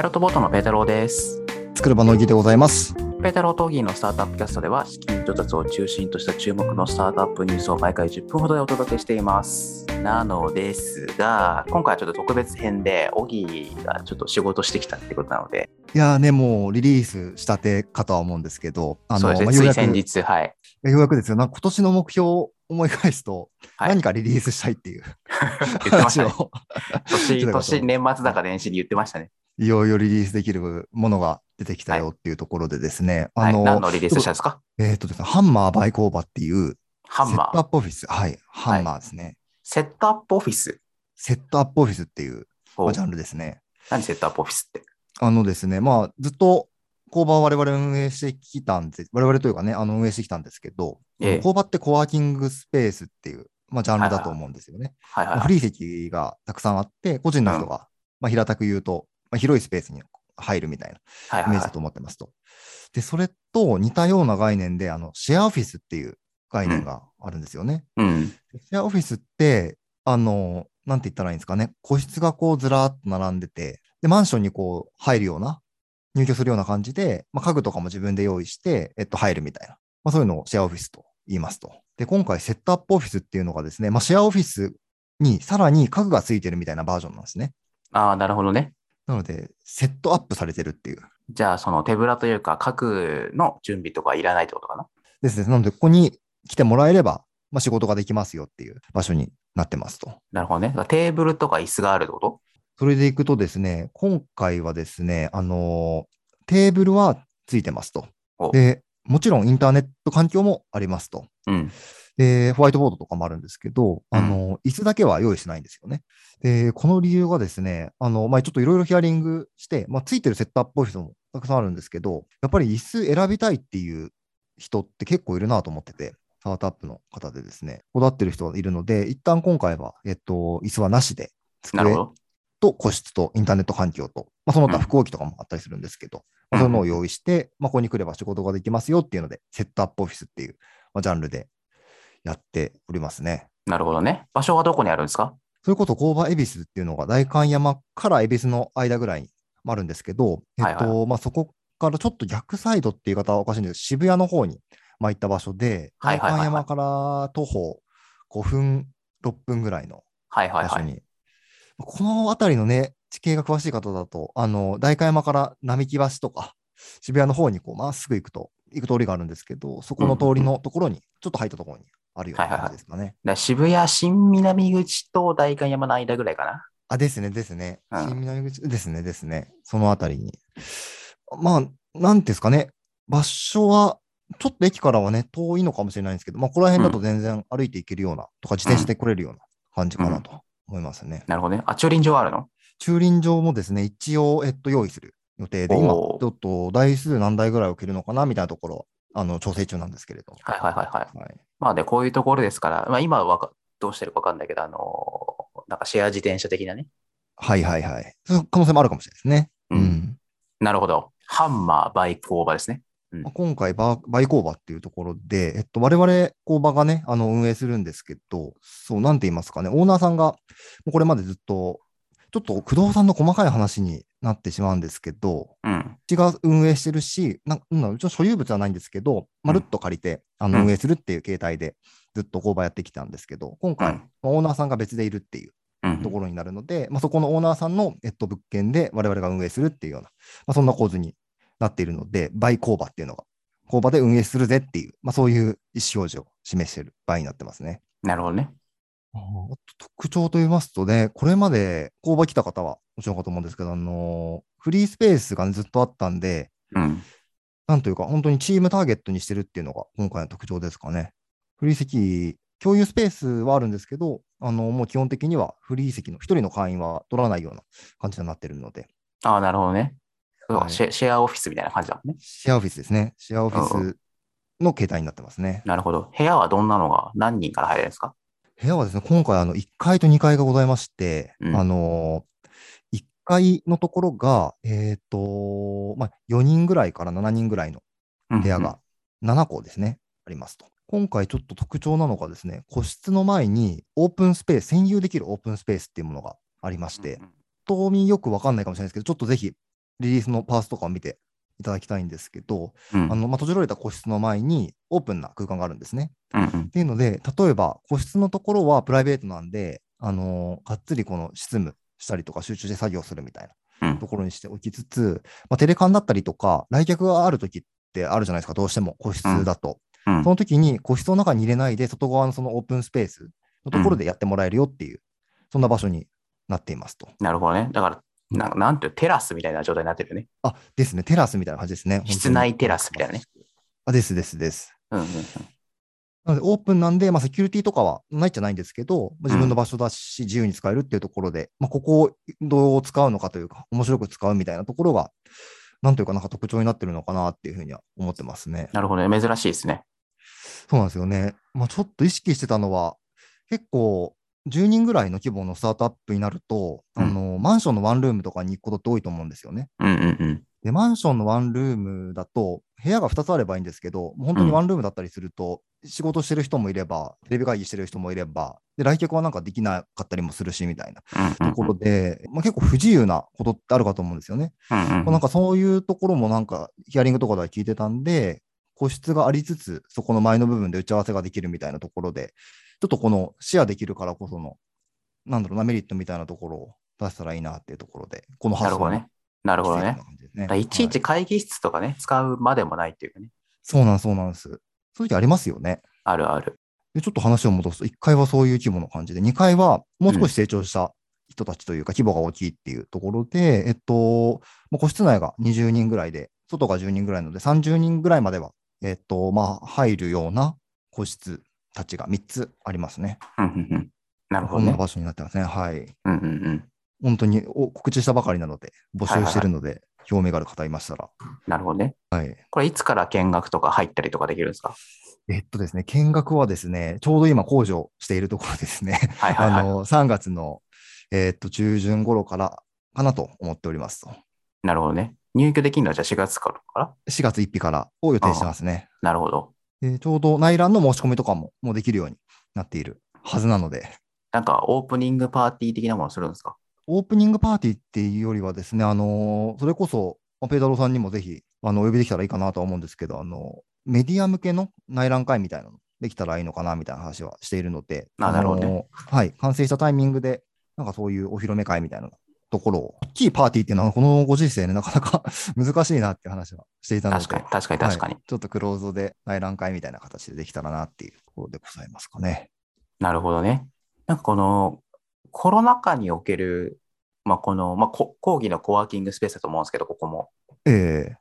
パイロットボートのペータローです。作る場の木でございます。ペータロー・トーギーのスタートアップキャストでは、資金調達を中心とした注目のスタートアップニュースを毎回10分ほどでお届けしています。なのですが、今回はちょっと特別編で、オギーがちょっと仕事してきたってことなので、いやーね、もうリリースしたてかとは思うんですけど、あそうですね、まあようやくつい先日、はい。ようやくですよ、なんか今年の目標を思い返すと、はい何かリリースしたいっていう 言ってましたね。を年、年、年末だか年始に言ってましたね。いよいよリリースできるものが出てきたよっていうところでですね、はい。あの、何のリリースしたんですか？えっ、とですね、ハンマーバイ工場っていうハンマー。セットアップオフィス、はい、ハンマーですね。セットアップオフィス？セットアップオフィスっていう、おまあジャンルですね。何セットアップオフィスって？あのですね、まあ、ずっと工場を我々運営してきたんです、我々というかね、あの運営してきたんですけど、ええ工場ってコワーキングスペースっていう、まあ、ジャンルだと思うんですよね。はいはいはい。まあフリー席がたくさんあって、個人の人が、まあ、平たく言うと、まあ、広いスペースに入るみたいなはいはいはいイメージだと思ってますと。で、それと似たような概念で、あの、シェアオフィスっていう概念があるんですよね。うん。シェアオフィスって、あの、なんて言ったらいいんですかね、個室がこうずらーっと並んでて、で、マンションにこう入るような、入居するような感じで、まあ、家具とかも自分で用意して、えっと、入るみたいな。まあ、そういうのをシェアオフィスと言いますと。で、今回セットアップオフィスっていうのがですね、まあ、シェアオフィスにさらに家具がついてるみたいなバージョンなんですね。ああ、なるほどね。なので、セットアップされてるっていう。じゃあ、その手ぶらというか、各の準備とかいらないってことかな？ですね。なので、ここに来てもらえれば、まあ、仕事ができますよっていう場所になってますと。なるほどね。テーブルとか椅子があるってこと？それでいくとですね、今回はですね、あのーテーブルはついてますとお。で、もちろんインターネット環境もありますと。うん。で、ホワイトボードとかもあるんですけど、あのー椅子だけは用意しないんですよね。で、この理由がですね、あの、まあ、ちょっといろいろヒアリングして、まあ、ついてるセットアップオフィスもたくさんあるんですけど、やっぱり椅子選びたいっていう人って結構いるなと思ってて、スタートアップの方でですね、こだわってる人がいるので、一旦今回は、えっと、椅子はなしで、机。と個室とインターネット環境と、まあ、その他うん複合機とかもあったりするんですけど、うんまあ、そういうのを用意して、まあ、ここに来れば仕事ができますよっていうので、セットアップオフィスっていう、まあ、ジャンルでやっておりますね。なるほどね。場所はどこにあるんですか？それこそ工場恵比寿っていうのが代官山から恵比寿の間ぐらいにあるんですけど、えっはいと、まあ、そこからちょっと逆サイドっていう言い方はおかしいんですけど、渋谷の方に、まあ、行った場所で、代官山から徒歩5分、6分ぐらいのはいはいはい。場所に。この辺りのね、地形が詳しい方だと、あの、代官山から並木橋とか、渋谷の方にこう、まっすぐ行くと、行く通りがあるんですけど、そこの通りのところに、ちょっと入ったところにあるような感じですかね。だから渋谷新南口と代官山の間ぐらいかな。あ、ですね、ですね。うん新南口ですね、ですね。その辺りに。まあ、なんですかね。場所は、ちょっと駅からはね、遠いのかもしれないんですけど、まあ、ここら辺だと全然歩いていけるような、とか自転車で来れるような感じかなと思いますね。なるほどね。あ、駐輪場あるの？駐輪場もですね、一応、えっと、用意する予定で、今、ちょっと台数何台ぐらい置けるのかなみたいなところ、あの、調整中なんですけれど。はいはいはいはい。はい。まあで、こういうところですから、まあ今はどうしてるかわかんないけど、あのーなんかシェア自転車的なね。はいはいはい。その可能性もあるかもしれないですね。うんうんなるほど。ハンマーバイク工場ですね。まあ今回バー、バイ工場っていうところで、えっと、我々工場がね、あの、運営するんですけど、そう、なんて言いますかね、オーナーさんが、もうこれまでずっと、ちょっと不動産の細かい話になってしまうんですけど、うん。うちが運営してるし、なうちの所有物はないんですけど、まるっと借りて、あのうん運営するっていう形態でずっと工場やってきたんですけど、今回、オーナーさんが別でいるっていううんところになるので、まあ、そこのオーナーさんの、えっと、物件で我々が運営するっていうような、まあ、そんな構図になっているので、バイ工場っていうのが、工場で運営するぜっていう、まあ、そういう意思表示を示している場合になってますね。なるほどね。あと特徴と言いますとね、これまで工場来た方はもちろんかと思うんですけど、あのフリースペースが、ね、ずっとあったんで、うん。なんというか、本当にチームターゲットにしてるっていうのが今回の特徴ですかね。フリー席、共有スペースはあるんですけど、あのもう基本的にはフリー席の一人の会員は取らないような感じになってるので、ああ、なるほどね。はいシェシェアオフィスみたいな感じだもんね。シェアオフィスですね。シェアオフィスの形態になってますね。なるほど。部屋はどんなのが何人から入れるんですか？部屋はですね、今回あの1階と2階がございまして、うん。あの1階のところが、えっ、と、まあ、4人ぐらいから7人ぐらいの部屋が7個ですね、ありますと。今回ちょっと特徴なのがですね、個室の前にオープンスペース、占有できるオープンスペースっていうものがありまして、島民よくわかんないかもしれないですけど、ちょっとぜひリリースのパースとかを見ていただきたいんですけど、うん。あのまあ、閉じられた個室の前にオープンな空間があるんですね。うんうんっていうので、例えば個室のところはプライベートなんで、あのがっつりこの執務したりとか集中して作業するみたいなうんところにしておきつつ、まあ、テレカンだったりとか、来客があるときってあるじゃないですか、どうしても個室だと。うんその時に個室の中に入れないで、外側のそのオープンスペースのところでやってもらえるよっていう、そんな場所になっていますと。なるほどね。だから、なんなんていうテラスみたいな状態になってるよね。あ、ですね、テラスみたいな感じですね。室内テラスみたいなね。あ、ですですです。うんうんうん。なので、オープンなんで、まあ、セキュリティとかはないじゃないんですけど、まあ自分の場所だし、自由に使えるっていうところで、まあ、ここをどう使うのかというか、面白く使うみたいなところが、なんというか、なんか特徴になってるのかなっていうふうには思ってますね。なるほどね。珍しいですね。そうなんですよね。まあ、ちょっと意識してたのは、結構、10人ぐらいの規模のスタートアップになると、うんあのマンションのワンルームとかに行くことって多いと思うんですよね。うんうんうん。で、マンションのワンルームだと、部屋が2つあればいいんですけど、本当にワンルームだったりすると、仕事してる人もいれば、テレビ会議してる人もいれば、で、来客はなんかできなかったりもするし、みたいなところで、まあ、結構不自由なことってあるかと思うんですよね。まあなんかそういうところもなんか、ヒアリングとかでは聞いてたんで、個室がありつつ、そこの前の部分で打ち合わせができるみたいなところで、ちょっとこのシェアできるからこその、なんだろうな、メリットみたいなところを出したらいいなっていうところで、この発想ね。なるほどね。ねいちいち会議室とかね、使うまでもないっていうかね。そうなんそうなんです。そういう時ありますよね。あるある。で、ちょっと話を戻すと、1階はそういう規模の感じで、2階はもう少し成長した人たちというか、規模が大きいっていうところで、えっと、まあ個室内が20人ぐらいで、外が10人ぐらいなので、30人ぐらいまでは、えっと、まあ、入るような個室たちが3つありますね。うんうんうん。なるほどね。こんな場所になってますね。はい。うんうんうん。本当にお告知したばかりなので、募集してるので、興味がある方いましたら。なるほどね。はい。これいつから見学とか入ったりとかできるんですか？えっとですね、見学はですね、ちょうど今工事しているところですね。はいはいはい。あの、3月の、えーっと、中旬頃からかなと思っておりますと。なるほどね。入居できるのはじゃあ4月から？か4月1日からを予定してますね。ななるほど。でちょうど内覧の申し込みとかももうできるようになっているはずなので、なんかオープニングパーティー的なものするんですか？オープニングパーティーっていうよりはですね、あのそれこそ、まあペータローさんにもぜひ、あの、お呼びできたらいいかなとは思うんですけど、あの、メディア向けの内覧会みたいなのできたらいいのかなみたいな話はしているので、あなるほどねのはい、完成したタイミングで、なんかそういうお披露目会みたいなところを、大きいパーティーっていうのは、このご時世ね、なかなか 難しいなっていう話はしていたので、確かに、確かに、確かに。はいちょっとクローズドで内覧会みたいな形でできたらなっていうところでございますかね。なるほどね。なんかこのコロナ禍における、まあ、この、まあ、こ講義のコワーキングスペースだと思うんですけど、ここも。ええ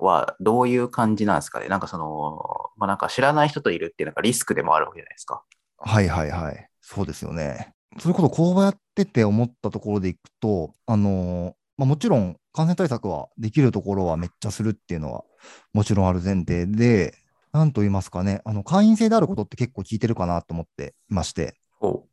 はどういう感じなんですかね？なんかその、まあ、なんか知らない人といるっていうのがリスクでもあるわけじゃないですか。はいはいはい。そうですよね。それこそこうやってて思ったところでいくと、あのーまあ、もちろん感染対策はできるところはめっちゃするっていうのはもちろんある前提で、なんと言いますかね、あの会員制であることって結構聞いてるかなと思っていまして、お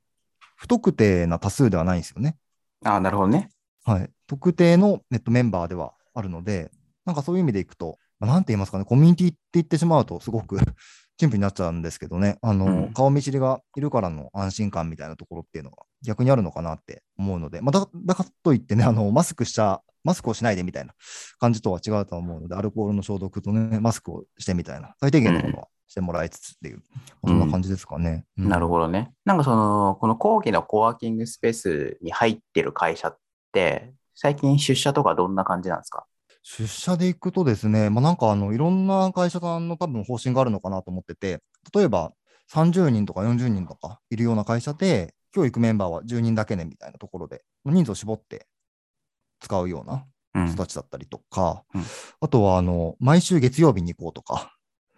不特定な多数ではないんですよね。ああ、なるほどね。はい。特定のネットメンバーではあるので、なんかそういう意味でいくと、まあなんて言いますかね、コミュニティって言ってしまうと、すごく 陳腐になっちゃうんですけどね、あの、うん顔見知りがいるからの安心感みたいなところっていうのが逆にあるのかなって思うので、まあ、だだからといってね、あの、マスクした、マスクをしないでみたいな感じとは違うとは思うので、アルコールの消毒とね、マスクをしてみたいな、最低限のものはしてもらいつつっていう、そんな感じですかね。うん。なるほどね。なんかその、この講義のコワーキングスペースに入ってる会社って、最近出社とかどんな感じなんですか？出社で行くとですね、まあ、なんかあのいろんな会社さんの多分方針があるのかなと思ってて、例えば30人とか40人とかいるような会社で、今日行くメンバーは10人だけねみたいなところで、人数を絞って使うようなうん。人たちだったりとか、うん。あとはあの毎週月曜日に行こうとか、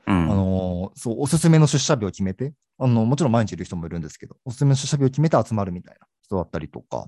うんあのそうおすすめの出社日を決めてあの、もちろん毎日いる人もいるんですけど、おすすめの出社日を決めて集まるみたいな人だったりとか、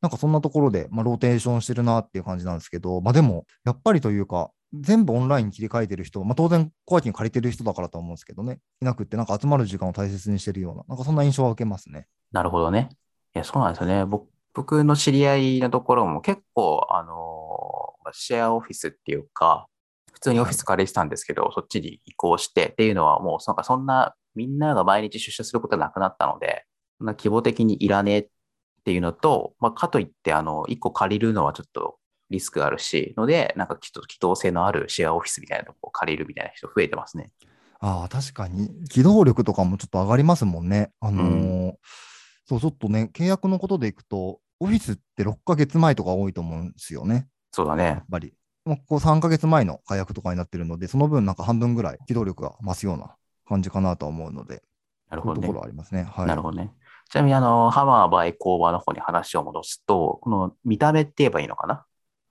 なんかそんなところで、まあ、ローテーションしてるなっていう感じなんですけど、まあ、でも、やっぱりというか、全部オンラインに切り替えてる人、まあ、当然、コワーキング借りてる人だからと思うんですけどね、いなくって、なんか集まる時間を大切にしてるような、なんかそんな印象は受けますね。なるほどね。いや、そうなんですよね。僕僕の知り合いのところも結構、あのまあシェアオフィスっていうか、普通にオフィス借りてたんですけど、そっちに移行してっていうのはもう、なんかそんな、みんなが毎日出社することはなくなったので、そんな規模的にいらねえっていうのと、まあ、かといって、あの、一個借りるのはちょっとリスクあるし、ので、なんかきっと機動性のあるシェアオフィスみたいなとこを借りるみたいな人増えてますね。ああ、確かに、機動力とかもちょっと上がりますもんね。あのーそう、ちょっとね、契約のことでいくと、オフィスって6ヶ月前とか多いと思うんですよね。そうだねやっ。ぱり。もうここ3ヶ月前の解約とかになってるので、その分なんか半分ぐらい機動力が増すような感じかなとは思うので、なるほどねとこ。ろありますね。はい。なるほどね。ちなみに、あの、ハマーバイ工場の方に話を戻すと、この見た目って言えばいいのかな？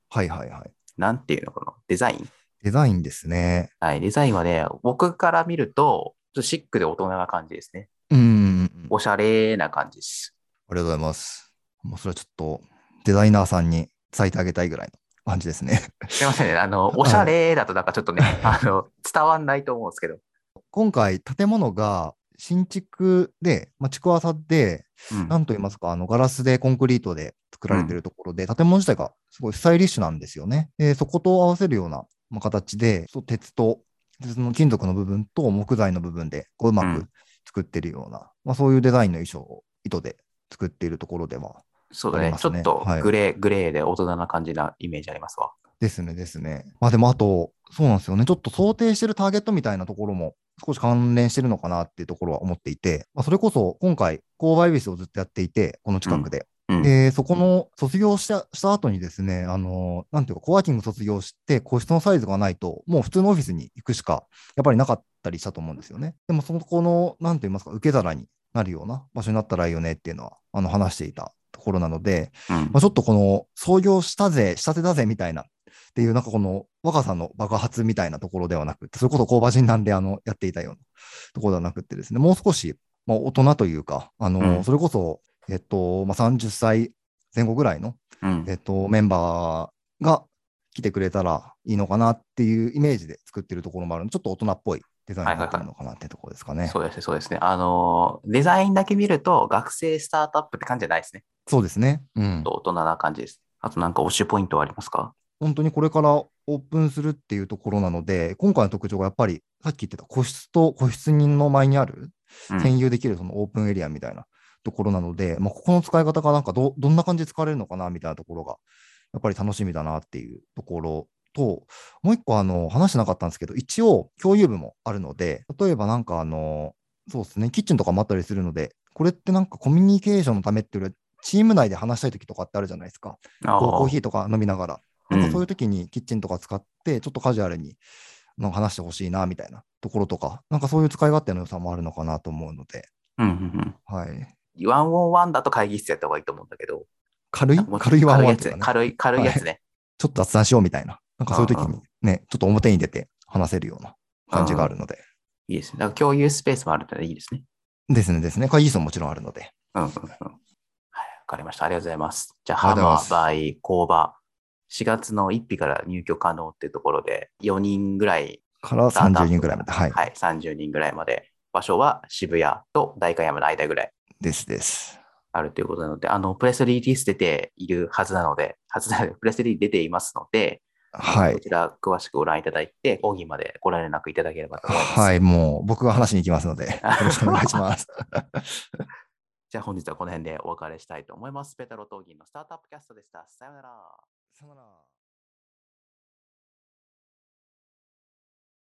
はいはいはい。なんていうの？かなデザイン？デザインですね。はい、デザインはね、僕から見ると、ちょっとシックで大人な感じですね。うん。おしゃれな感じです。ありがとうございます。もうそれはちょっとデザイナーさんに伝えてあげたいぐらいの感じですね。すいませんね。あの、おしゃれだとなんかちょっとね、あの、伝わんないと思うんですけど。今回、建物が新築で、まあ、築浅で、うんなんと言いますか、あのガラスでコンクリートで作られてるところで、建物自体がすごいスタイリッシュなんですよね。でそこと合わせるような、まあ、形で、そう鉄と、鉄の金属の部分と木材の部分でこううまくうん作ってるような、まあ、そういうデザインの衣装を糸で作っているところでは、そうだね。ねちょっとはいグレー、グレーで大人な感じなイメージありますわ。ですね、ですね。まあでもあと、そうなんですよね。ちょっと想定してるターゲットみたいなところも少し関連してるのかなっていうところは思っていて、まあ、それこそ今回、購買ビスをずっとやっていて、この近くで。うん。で、そこの卒業したした後にですね、あの、なんていうか、コワーキング卒業して、個室のサイズがないと、もう普通のオフィスに行くしか、やっぱりなかったりしたと思うんですよね。でも、そのこの、なんて言いますか、受け皿になるような場所になったらいいよねっていうのは、あの、話していたところなので、うん。まあ、ちょっとこの創業したぜ、したてだぜみたいなっていう、なんかこの若さの爆発みたいなところではなくて、それこそ工場人なんであのやっていたようなところではなくてですね、もう少し、まあ、大人というか、あのうん。それこそ、えっとまあ、30歳前後ぐらいの、うん。えっと、メンバーが来てくれたらいいのかなっていうイメージで作ってるところもあるので、ちょっと大人っぽいデザインになってるのかなっていうところですかね。そうですね、そうですね。あの、デザインだけ見ると、学生スタートアップって感じじゃないですね。そうですね。うん。大人な感じです。あとなんか、推しポイントはありますか？本当にこれからオープンするっていうところなので、今回の特徴がやっぱり、さっき言ってた個室と個室人の前にあるうん占有できるそのオープンエリアみたいなところなので、まあ、ここの使い方がなんかどどんな感じで使われるのかなみたいなところが、やっぱり楽しみだなっていうところと、もう一個あの話してなかったんですけど、一応共有部もあるので、例えばなんかあの、そうですね、キッチンとかもあったりするので、これってなんかコミュニケーションのためっていうよりはチーム内で話したい時とかってあるじゃないですか。コーーヒーとか飲みながら、なんかそういう時にキッチンとか使って、ちょっとカジュアルになんか話してほしいなみたいなところとか、なんかそういう使い勝手の良さもあるのかなと思うので、うんうんはい。うん。ワンオンワンだと会議室やった方がいいと思うんだけど。軽い？軽いワンワン軽い、軽いやつね。ちょっと雑談しようみたいな、なんかそういう時うんにね、ちょっと表に出て話せるような感じがあるので、いいですね。だから共有スペースもあるのでいいですね。ですねですね。会議室ももちろんあるので、うんうんうん。はい、わかりました。ありがとうございます。じゃあ、あハマーバイ工場。4月の1日から入居可能っていうところで、4人ぐらいからスタートアップ30人ぐらいまで、はい。はい、30人ぐらいまで。場所は渋谷と代官山の間ぐらいですです。あるということなので、あの、プレスリリース出ているはずなので、はずなので、プレスリリー出ていますので、はい。こちら詳しくご覧いただいて、講義までご連絡いただければと思います。はい、もう僕が話しに行きますので、よろしくお願いします。じゃあ本日はこの辺でお別れしたいと思います。ペタロトーギンのスタートアップキャストでした。さようなら。さよなら